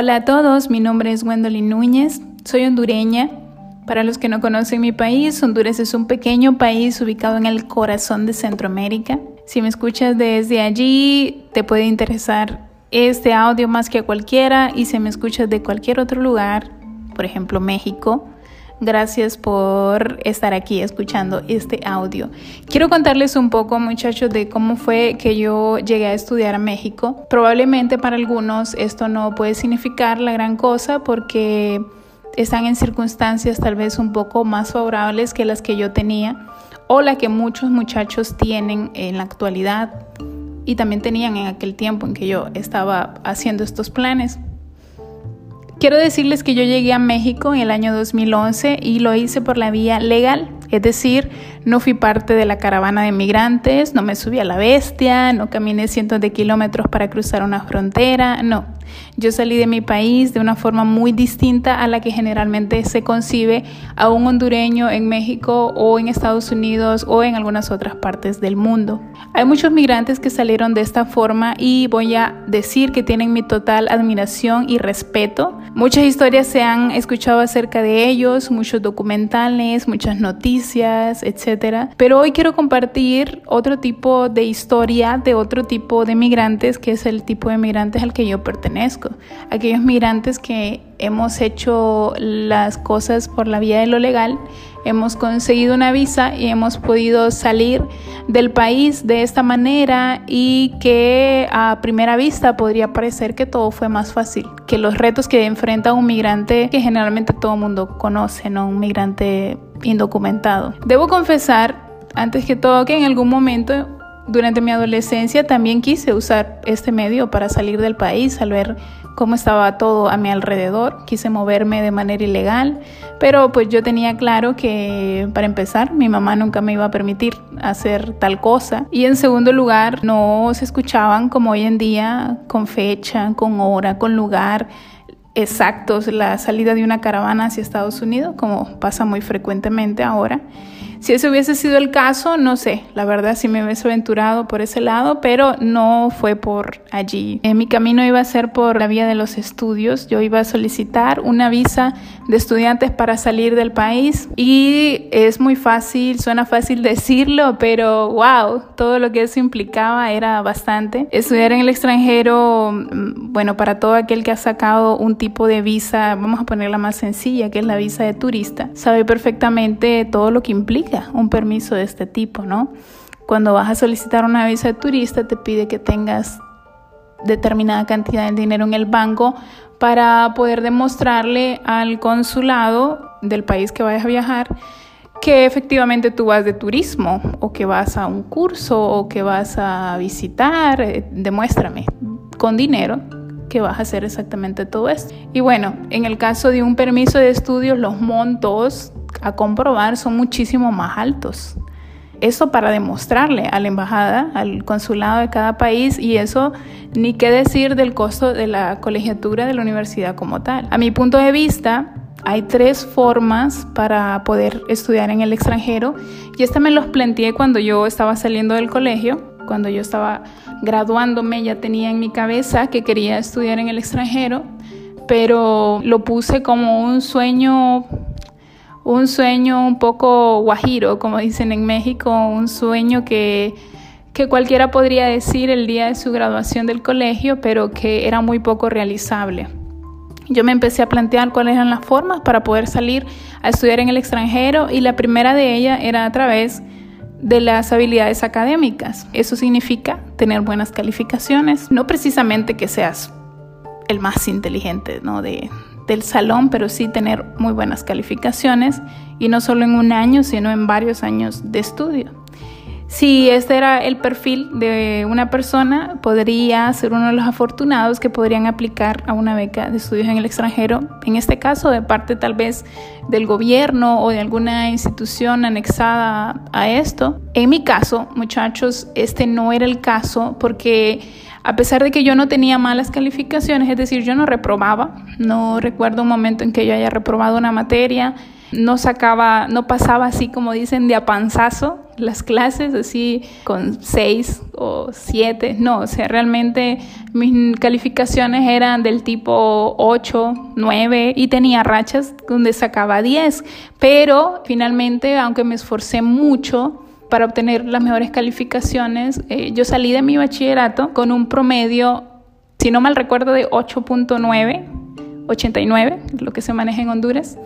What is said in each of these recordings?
Hola a todos, mi nombre es Gwendolyn Núñez, soy hondureña. Para los que no conocen mi país, Honduras es un pequeño país ubicado en el corazón de Centroamérica. Si me escuchas desde allí, te puede interesar este audio más que a cualquiera y si me escuchas de cualquier otro lugar, por ejemplo México, Gracias por estar aquí escuchando este audio. Quiero contarles un poco, muchachos, de cómo fue que yo llegué a estudiar a México. Probablemente para algunos esto no puede significar la gran cosa porque están en circunstancias tal vez un poco más favorables que las que yo tenía o la que muchos muchachos tienen en la actualidad y también tenían en aquel tiempo en que yo estaba haciendo estos planes. Quiero decirles que yo llegué a México en el año 2011 y lo hice por la vía legal, es decir, no fui parte de la caravana de migrantes, no me subí a la bestia, no caminé cientos de kilómetros para cruzar una frontera, no. Yo salí de mi país de una forma muy distinta a la que generalmente se concibe a un hondureño en México o en Estados Unidos o en algunas otras partes del mundo. Hay muchos migrantes que salieron de esta forma y voy a decir que tienen mi total admiración y respeto. Muchas historias se han escuchado acerca de ellos, muchos documentales, muchas noticias, etc. Pero hoy quiero compartir otro tipo de historia de otro tipo de migrantes que es el tipo de migrantes al que yo pertenezco. Aquellos migrantes que hemos hecho las cosas por la vía de lo legal, hemos conseguido una visa y hemos podido salir del país de esta manera y que a primera vista podría parecer que todo fue más fácil que los retos que enfrenta un migrante que generalmente todo el mundo conoce, ¿no? Un migrante indocumentado. Debo confesar, antes que todo, que en algún momento durante mi adolescencia también quise usar este medio para salir del país, al ver cómo estaba todo a mi alrededor. Quise moverme de manera ilegal, pero pues yo tenía claro que para empezar mi mamá nunca me iba a permitir hacer tal cosa. Y en segundo lugar, no se escuchaban como hoy en día con fecha, con hora, con lugar exactos la salida de una caravana hacia Estados Unidos, como pasa muy frecuentemente ahora. Si ese hubiese sido el caso, no sé, la verdad sí me hubiese aventurado por ese lado, pero no fue por allí. En mi camino iba a ser por la vía de los estudios. Yo iba a solicitar una visa de estudiantes para salir del país y es muy fácil, suena fácil decirlo, pero wow, todo lo que eso implicaba era bastante. Estudiar en el extranjero, mm, bueno, para todo aquel que ha sacado un tipo de visa, vamos a ponerla más sencilla, que es la visa de turista, sabe perfectamente todo lo que implica un permiso de este tipo, ¿no? Cuando vas a solicitar una visa de turista te pide que tengas determinada cantidad de dinero en el banco para poder demostrarle al consulado del país que vayas a viajar que efectivamente tú vas de turismo o que vas a un curso o que vas a visitar, eh, demuéstrame con dinero que vas a hacer exactamente todo esto. Y bueno, en el caso de un permiso de estudios, los montos a comprobar son muchísimo más altos. Eso para demostrarle a la embajada, al consulado de cada país y eso ni qué decir del costo de la colegiatura de la universidad como tal. A mi punto de vista, hay tres formas para poder estudiar en el extranjero y esta me los planteé cuando yo estaba saliendo del colegio, cuando yo estaba graduándome ya tenía en mi cabeza que quería estudiar en el extranjero, pero lo puse como un sueño un sueño un poco guajiro, como dicen en México, un sueño que, que cualquiera podría decir el día de su graduación del colegio, pero que era muy poco realizable. Yo me empecé a plantear cuáles eran las formas para poder salir a estudiar en el extranjero y la primera de ellas era a través de las habilidades académicas. Eso significa tener buenas calificaciones, no precisamente que seas el más inteligente ¿no? de, del salón, pero sí tener muy buenas calificaciones y no solo en un año, sino en varios años de estudio. Si este era el perfil de una persona, podría ser uno de los afortunados que podrían aplicar a una beca de estudios en el extranjero, en este caso de parte tal vez del gobierno o de alguna institución anexada a esto. En mi caso, muchachos, este no era el caso porque a pesar de que yo no tenía malas calificaciones, es decir, yo no reprobaba, no recuerdo un momento en que yo haya reprobado una materia, no sacaba, no pasaba así como dicen de apanzazo las clases, así con seis o siete, no, o sea, realmente mis calificaciones eran del tipo 8, 9 y tenía rachas donde sacaba 10, pero finalmente, aunque me esforcé mucho, para obtener las mejores calificaciones, eh, yo salí de mi bachillerato con un promedio, si no mal recuerdo, de 8.9, 89, lo que se maneja en Honduras.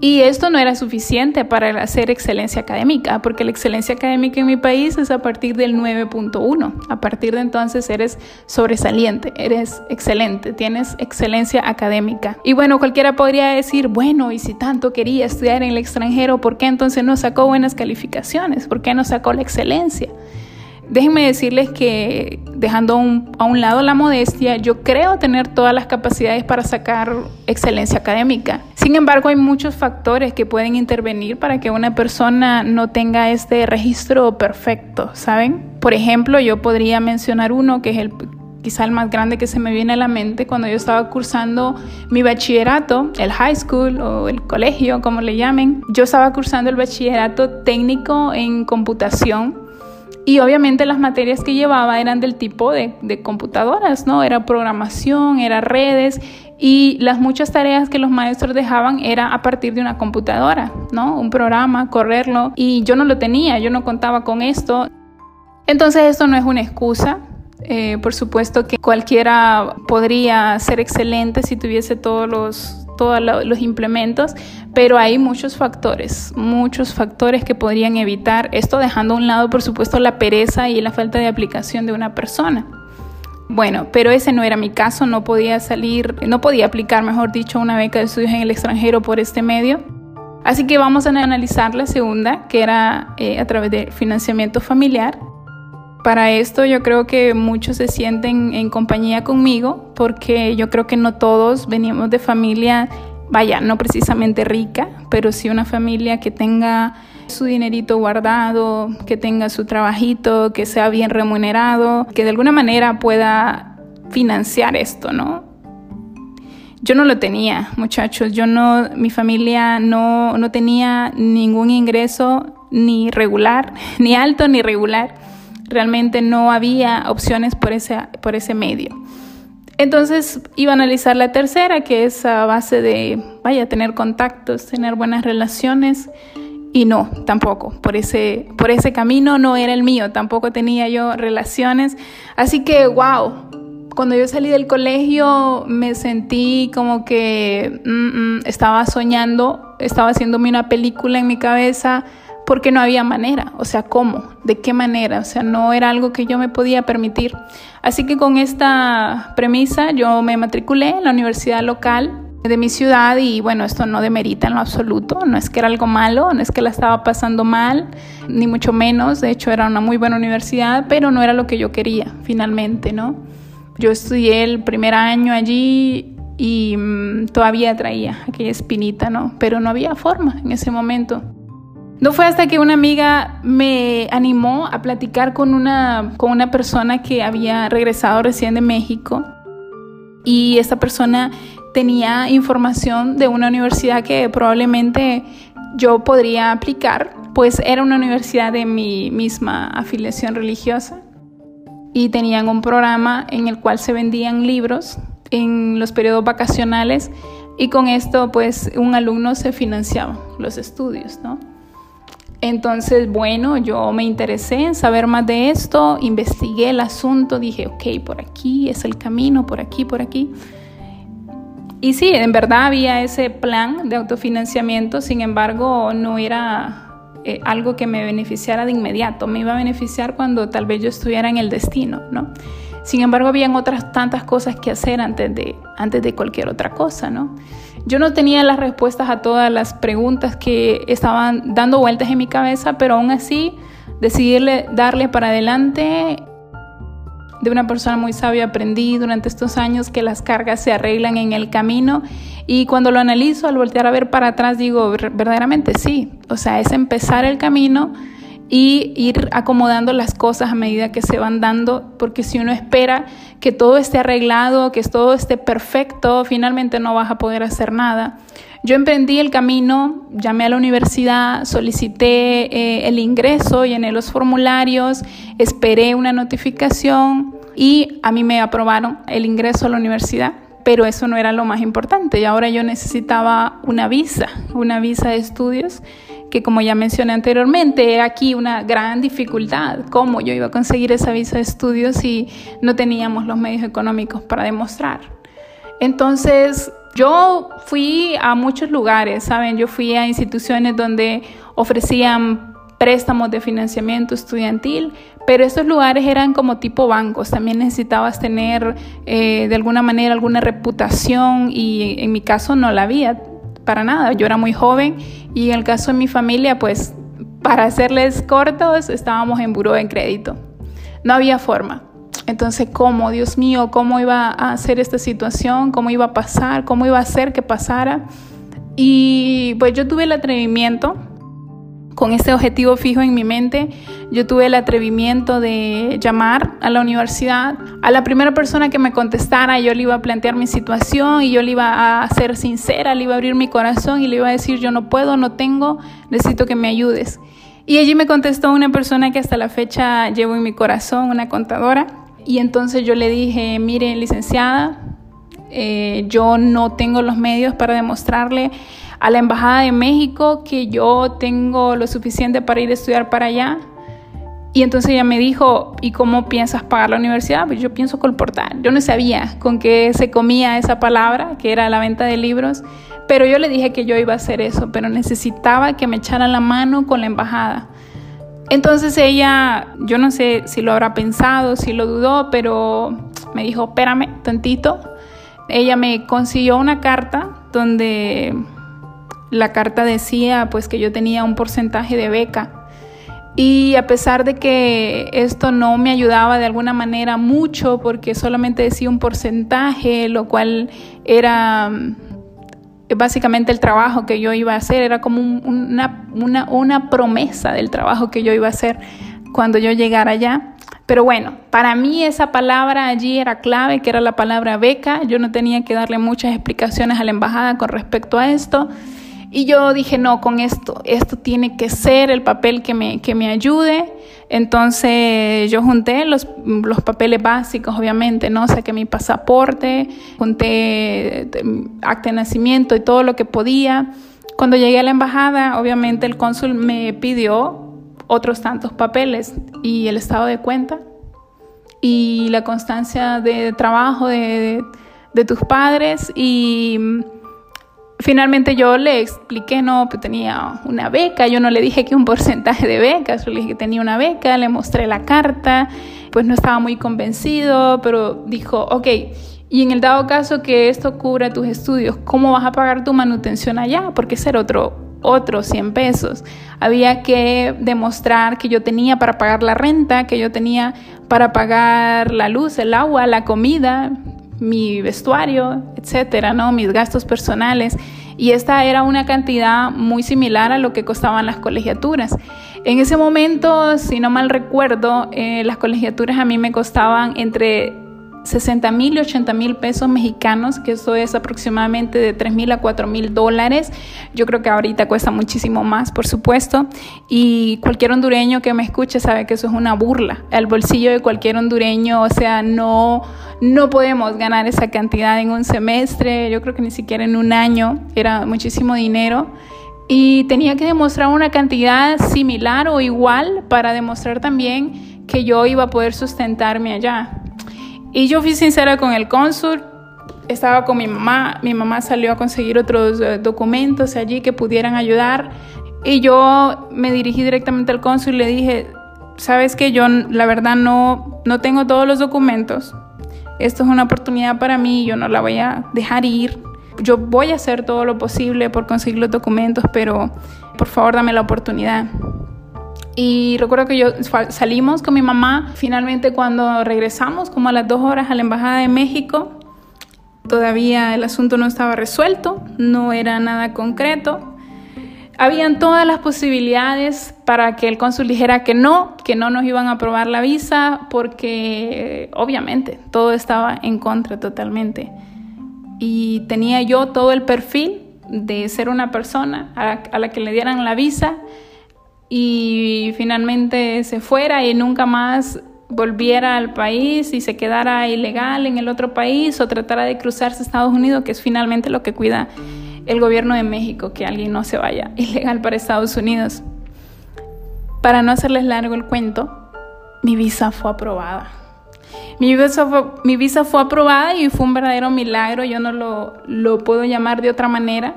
Y esto no era suficiente para hacer excelencia académica, porque la excelencia académica en mi país es a partir del 9.1. A partir de entonces eres sobresaliente, eres excelente, tienes excelencia académica. Y bueno, cualquiera podría decir, bueno, y si tanto quería estudiar en el extranjero, ¿por qué entonces no sacó buenas calificaciones? ¿Por qué no sacó la excelencia? Déjenme decirles que dejando a un lado la modestia, yo creo tener todas las capacidades para sacar excelencia académica. Sin embargo, hay muchos factores que pueden intervenir para que una persona no tenga este registro perfecto, ¿saben? Por ejemplo, yo podría mencionar uno que es el quizá el más grande que se me viene a la mente cuando yo estaba cursando mi bachillerato, el high school o el colegio, como le llamen. Yo estaba cursando el bachillerato técnico en computación y obviamente las materias que llevaba eran del tipo de, computadoras, ¿no? Era programación, era redes y las muchas tareas que los maestros dejaban era a partir de una computadora, ¿no? Un programa, correrlo y yo no lo tenía, yo no contaba con esto. Entonces esto no es una excusa, eh, por supuesto que cualquiera podría ser excelente si tuviese todos los, todos los implementos, pero hay muchos factores, muchos factores que podrían evitar esto, dejando a un lado, por supuesto, la pereza y la falta de aplicación de una persona. Bueno, pero ese no era mi caso, no podía salir, no podía aplicar, mejor dicho, una beca de estudios en el extranjero por este medio. Así que vamos a analizar la segunda, que era eh, a través de financiamiento familiar. Para esto yo creo que muchos se sienten en compañía conmigo porque yo creo que no todos venimos de familia, vaya, no precisamente rica, pero sí una familia que tenga su dinerito guardado, que tenga su trabajito, que sea bien remunerado, que de alguna manera pueda financiar esto, ¿no? Yo no lo tenía, muchachos. Yo no, mi familia no, no tenía ningún ingreso ni regular, ni alto ni regular realmente no había opciones por ese, por ese medio. Entonces iba a analizar la tercera, que es a base de, vaya, tener contactos, tener buenas relaciones. Y no, tampoco, por ese, por ese camino no era el mío, tampoco tenía yo relaciones. Así que, wow, cuando yo salí del colegio me sentí como que mm, mm, estaba soñando, estaba haciéndome una película en mi cabeza porque no había manera, o sea, ¿cómo? ¿De qué manera? O sea, no era algo que yo me podía permitir. Así que con esta premisa yo me matriculé en la universidad local de mi ciudad y bueno, esto no demerita en lo absoluto, no es que era algo malo, no es que la estaba pasando mal, ni mucho menos, de hecho era una muy buena universidad, pero no era lo que yo quería finalmente, ¿no? Yo estudié el primer año allí y mm, todavía traía aquella espinita, ¿no? Pero no había forma en ese momento. No fue hasta que una amiga me animó a platicar con una, con una persona que había regresado recién de México y esta persona tenía información de una universidad que probablemente yo podría aplicar, pues era una universidad de mi misma afiliación religiosa y tenían un programa en el cual se vendían libros en los periodos vacacionales y con esto pues un alumno se financiaba los estudios, ¿no? Entonces, bueno, yo me interesé en saber más de esto, investigué el asunto, dije, ok, por aquí es el camino, por aquí, por aquí. Y sí, en verdad había ese plan de autofinanciamiento, sin embargo, no era eh, algo que me beneficiara de inmediato, me iba a beneficiar cuando tal vez yo estuviera en el destino, ¿no? Sin embargo, habían otras tantas cosas que hacer antes de, antes de cualquier otra cosa, ¿no? Yo no tenía las respuestas a todas las preguntas que estaban dando vueltas en mi cabeza, pero aún así decidí darle para adelante. De una persona muy sabia aprendí durante estos años que las cargas se arreglan en el camino y cuando lo analizo al voltear a ver para atrás digo, verdaderamente sí, o sea, es empezar el camino y ir acomodando las cosas a medida que se van dando, porque si uno espera que todo esté arreglado, que todo esté perfecto, finalmente no vas a poder hacer nada. Yo emprendí el camino, llamé a la universidad, solicité eh, el ingreso, llené los formularios, esperé una notificación y a mí me aprobaron el ingreso a la universidad. Pero eso no era lo más importante y ahora yo necesitaba una visa, una visa de estudios que como ya mencioné anteriormente, era aquí una gran dificultad, cómo yo iba a conseguir esa visa de estudios si no teníamos los medios económicos para demostrar. Entonces, yo fui a muchos lugares, ¿saben? Yo fui a instituciones donde ofrecían préstamos de financiamiento estudiantil, pero estos lugares eran como tipo bancos, también necesitabas tener eh, de alguna manera alguna reputación y en mi caso no la había para nada, yo era muy joven y en el caso de mi familia, pues para hacerles cortos, estábamos en buró de crédito, no había forma. Entonces, ¿cómo? Dios mío, ¿cómo iba a hacer esta situación? ¿Cómo iba a pasar? ¿Cómo iba a hacer que pasara? Y pues yo tuve el atrevimiento, con este objetivo fijo en mi mente, yo tuve el atrevimiento de llamar a la universidad. A la primera persona que me contestara, yo le iba a plantear mi situación y yo le iba a ser sincera, le iba a abrir mi corazón y le iba a decir, yo no puedo, no tengo, necesito que me ayudes. Y allí me contestó una persona que hasta la fecha llevo en mi corazón, una contadora. Y entonces yo le dije, mire, licenciada, eh, yo no tengo los medios para demostrarle a la Embajada de México que yo tengo lo suficiente para ir a estudiar para allá. Y entonces ella me dijo, ¿y cómo piensas pagar la universidad? Pues yo pienso colportar. Yo no sabía con qué se comía esa palabra, que era la venta de libros, pero yo le dije que yo iba a hacer eso, pero necesitaba que me echaran la mano con la embajada. Entonces ella, yo no sé si lo habrá pensado, si lo dudó, pero me dijo, espérame tantito. Ella me consiguió una carta donde la carta decía pues que yo tenía un porcentaje de beca. Y a pesar de que esto no me ayudaba de alguna manera mucho, porque solamente decía un porcentaje, lo cual era básicamente el trabajo que yo iba a hacer, era como una, una, promesa del trabajo que yo iba a hacer cuando yo llegara allá. Pero bueno, para mí esa palabra allí era clave, que era la palabra beca. Yo no tenía que darle muchas explicaciones a la embajada con respecto a esto. Y yo dije, no, con esto, esto tiene que ser el papel que me, que me ayude. Entonces yo junté los, los papeles básicos, obviamente, ¿no? Saqué mi pasaporte, junté eh, acta de nacimiento y todo lo que podía. Cuando llegué a la embajada, obviamente el cónsul me pidió otros tantos papeles y el estado de cuenta y la constancia de trabajo de, de tus padres y finalmente yo le expliqué, no, pues tenía una beca, yo no le dije que un porcentaje de beca, solo le dije que tenía una beca, le mostré la carta, pues no estaba muy convencido, pero dijo, ok, y en el dado caso que esto cubra tus estudios, ¿cómo vas a pagar tu manutención allá? Porque ser otro otros 100 pesos. Había que demostrar que yo tenía para pagar la renta, que yo tenía para pagar la luz, el agua, la comida, mi vestuario, etcétera, ¿no? Mis gastos personales. Y esta era una cantidad muy similar a lo que costaban las colegiaturas. En ese momento, si no mal recuerdo, eh, las colegiaturas a mí me costaban entre 60 mil y 80 mil pesos mexicanos, que eso es aproximadamente de 3 mil a 4 mil dólares. Yo creo que ahorita cuesta muchísimo más, por supuesto. Y cualquier hondureño que me escuche sabe que eso es una burla. El bolsillo de cualquier hondureño, o sea, no, no podemos ganar esa cantidad en un semestre, yo creo que ni siquiera en un año, era muchísimo dinero. Y tenía que demostrar una cantidad similar o igual para demostrar también que yo iba a poder sustentarme allá. Y yo fui sincera con el cónsul, estaba con mi mamá, mi mamá salió a conseguir otros eh, documentos allí que pudieran ayudar y yo me dirigí directamente al cónsul y le dije, sabes que yo la verdad no, no tengo todos los documentos, esto es una oportunidad para mí, yo no la voy a dejar ir, yo voy a hacer todo lo posible por conseguir los documentos, pero por favor dame la oportunidad. Y recuerdo que yo salimos con mi mamá, finalmente cuando regresamos, como a las dos horas a la Embajada de México, todavía el asunto no estaba resuelto, no era nada concreto. Habían todas las posibilidades para que el cónsul dijera que no, que no nos iban a aprobar la visa, porque obviamente todo estaba en contra totalmente. Y tenía yo todo el perfil de ser una persona a la, que le dieran la visa y finalmente se fuera y nunca más volviera al país y se quedara ilegal en el otro país o tratara de cruzarse a Estados Unidos, que es finalmente lo que cuida el gobierno de México, que alguien no se vaya ilegal para Estados Unidos. Para no hacerles largo el cuento, mi visa fue aprobada. Mi visa fue, aprobada y fue un verdadero milagro, yo no lo, lo puedo llamar de otra manera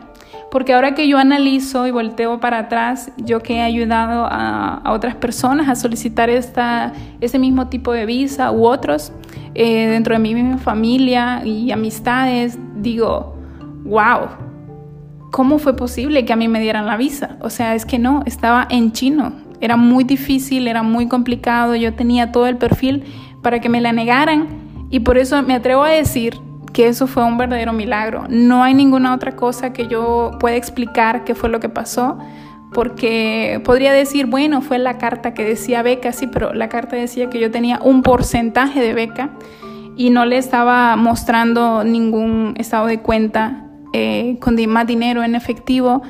porque ahora que yo analizo y volteo para atrás, yo que he ayudado a, otras personas a solicitar esta, ese mismo tipo de visa u otros eh, dentro de mi misma familia y amistades, digo, wow, ¿cómo fue posible que a mí me dieran la visa? O sea, es que no, estaba en chino, era muy difícil, era muy complicado, yo tenía todo el perfil para que me la negaran y por eso me atrevo a decir que eso fue un verdadero milagro. No hay ninguna otra cosa que yo pueda explicar qué fue lo que pasó, porque podría decir, bueno, fue la carta que decía beca, sí, pero la carta decía que yo tenía un porcentaje de beca y no le estaba mostrando ningún estado de cuenta eh, con más dinero en efectivo.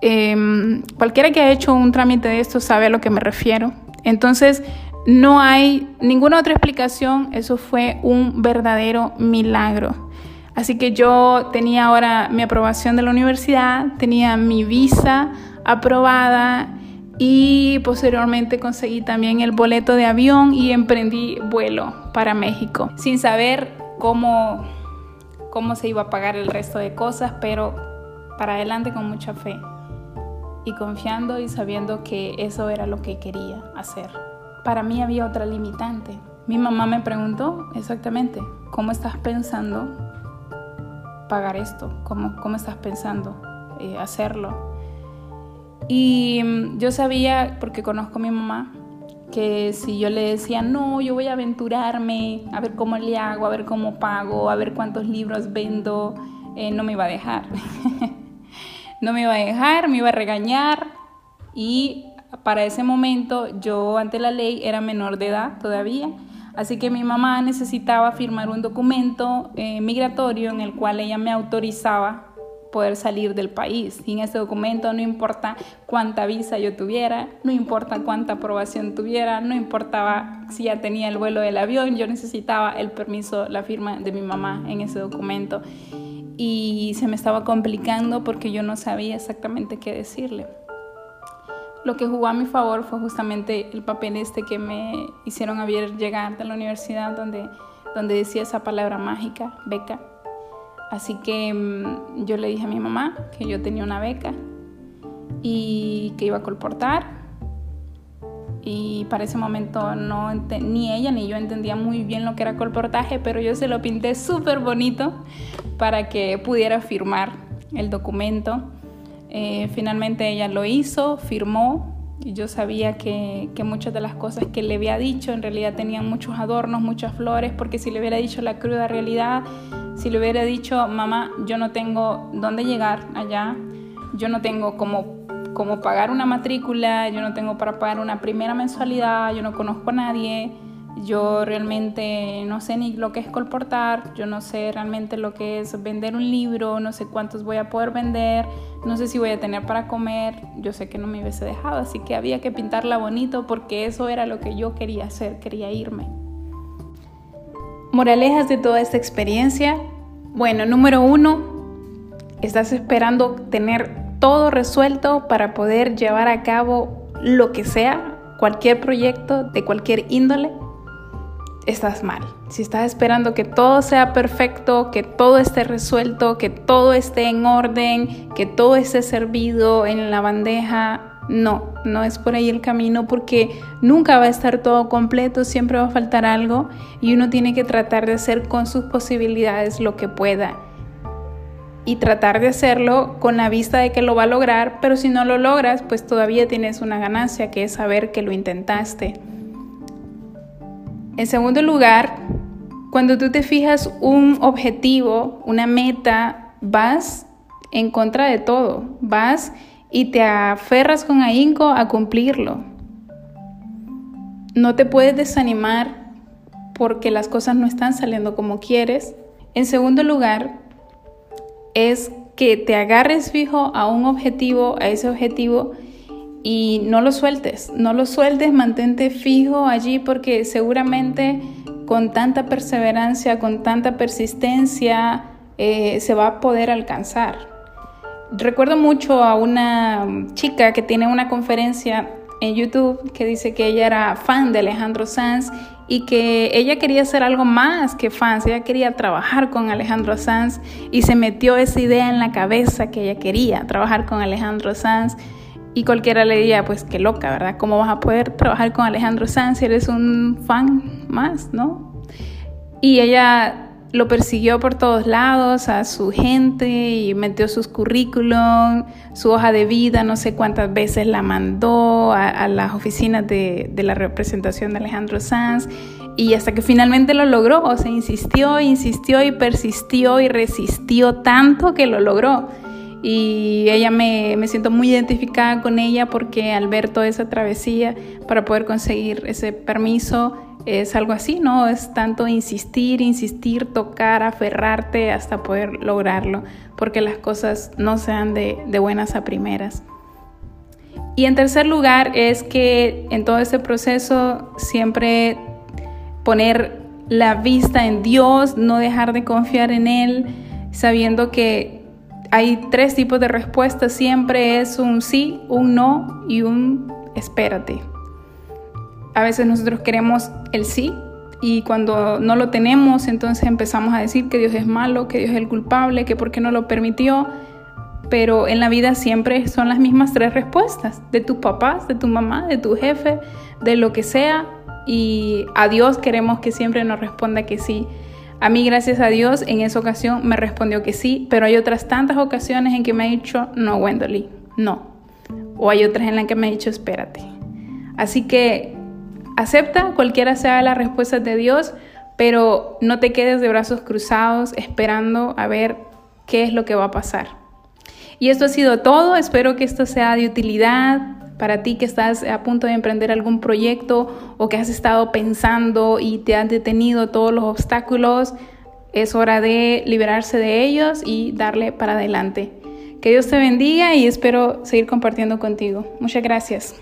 Em, cualquiera que ha hecho un trámite de esto sabe a lo que me refiero. Entonces, no hay ninguna otra explicación, eso fue un verdadero milagro. Así que yo tenía ahora mi aprobación de la universidad, tenía mi visa aprobada y posteriormente conseguí también el boleto de avión y emprendí vuelo para México, sin saber cómo, cómo se iba a pagar el resto de cosas, pero para adelante con mucha fe y confiando y sabiendo que eso era lo que quería hacer para mí había otra limitante. Mi mamá me preguntó exactamente, ¿cómo estás pensando pagar esto? ¿Cómo, cómo estás pensando eh, hacerlo? Y mm, yo sabía, porque conozco a mi mamá, que si yo le decía, no, yo voy a aventurarme, a ver cómo le hago, a ver cómo pago, a ver cuántos libros vendo, eh, no me iba a dejar. no me iba a dejar, me iba a regañar y para ese momento yo ante la ley era menor de edad todavía, así que mi mamá necesitaba firmar un documento eh, migratorio en el cual ella me autorizaba poder salir del país. Sin ese documento no importa cuánta visa yo tuviera, no importa cuánta aprobación tuviera, no importaba si ya tenía el vuelo del avión, yo necesitaba el permiso, la firma de mi mamá en ese documento. Y se me estaba complicando porque yo no sabía exactamente qué decirle. Lo que jugó a mi favor fue justamente el papel este que me hicieron a ver llegar de la universidad donde, donde decía esa palabra mágica, beca. Así que mm, yo le dije a mi mamá que yo tenía una beca y que iba a colportar. Y para ese momento no ni ella ni yo entendía muy bien lo que era colportaje, pero yo se lo pinté súper bonito para que pudiera firmar el documento eh, finalmente ella lo hizo, firmó yo sabía que, que, muchas de las cosas que le había dicho en realidad tenían muchos adornos, muchas flores, porque si le hubiera dicho la cruda realidad, si le hubiera dicho, mamá, yo no tengo dónde llegar allá, yo no tengo cómo, cómo pagar una matrícula, yo no tengo para pagar una primera mensualidad, yo no conozco a nadie, yo realmente no sé ni lo que es colportar, yo no sé realmente lo que es vender un libro, no sé cuántos voy a poder vender, no sé si voy a tener para comer, yo sé que no me hubiese dejado, así que había que pintarla bonito porque eso era lo que yo quería hacer, quería irme. Moralejas de toda esta experiencia. Bueno, número uno, estás esperando tener todo resuelto para poder llevar a cabo lo que sea, cualquier proyecto de cualquier índole estás mal. Si estás esperando que todo sea perfecto, que todo esté resuelto, que todo esté en orden, que todo esté servido en la bandeja, no, no es por ahí el camino porque nunca va a estar todo completo, siempre va a faltar algo y uno tiene que tratar de hacer con sus posibilidades lo que pueda y tratar de hacerlo con la vista de que lo va a lograr, pero si no lo logras, pues todavía tienes una ganancia que es saber que lo intentaste. En segundo lugar, cuando tú te fijas un objetivo, una meta, vas en contra de todo, vas y te aferras con ahínco a cumplirlo. No te puedes desanimar porque las cosas no están saliendo como quieres. En segundo lugar, es que te agarres fijo a un objetivo, a ese objetivo y no lo sueltes, no lo sueltes, mantente fijo allí porque seguramente con tanta perseverancia, con tanta persistencia, eh, se va a poder alcanzar. Recuerdo mucho a una chica que tiene una conferencia en YouTube que dice que ella era fan de Alejandro Sanz y que ella quería hacer algo más que fans, ella quería trabajar con Alejandro Sanz y se metió esa idea en la cabeza que ella quería trabajar con Alejandro Sanz y cualquiera le diría, pues qué loca, ¿verdad? ¿Cómo vas a poder trabajar con Alejandro Sanz si eres un fan más, ¿no? Y ella lo persiguió por todos lados a su gente y metió sus currículum, su hoja de vida, no sé cuántas veces la mandó a, las oficinas de, de, la representación de Alejandro Sanz y hasta que finalmente lo logró, o sea, insistió, insistió y persistió y resistió tanto que lo logró. Y ella me, me siento muy identificada con ella porque al ver toda esa travesía para poder conseguir ese permiso, es algo así, ¿no? Es tanto insistir, insistir, tocar, aferrarte hasta poder lograrlo, porque las cosas no sean de, de buenas a primeras. Y en tercer lugar es que en todo este proceso siempre poner la vista en Dios, no dejar de confiar en Él, sabiendo que hay tres tipos de respuestas, siempre es un sí, un no y un espérate. A veces nosotros queremos el sí y cuando no lo tenemos, entonces empezamos a decir que Dios es malo, que Dios es el culpable, que por qué no lo permitió. Pero en la vida siempre son las mismas tres respuestas, de tus papás, de tu mamá, de tu jefe, de lo que sea. Y a Dios queremos que siempre nos responda que sí. A mí, gracias a Dios, en esa ocasión me respondió que sí, pero hay otras tantas ocasiones en que me ha dicho, no, Wendolly, no. O hay otras en las que me ha dicho, espérate. Así que Acepta cualquiera sea la respuesta de Dios, pero no te quedes de brazos cruzados esperando a ver qué es lo que va a pasar. Y esto ha sido todo, espero que esto sea de utilidad para ti que estás a punto de emprender algún proyecto o que has estado pensando y te han detenido todos los obstáculos. Es hora de liberarse de ellos y darle para adelante. Que Dios te bendiga y espero seguir compartiendo contigo. Muchas gracias.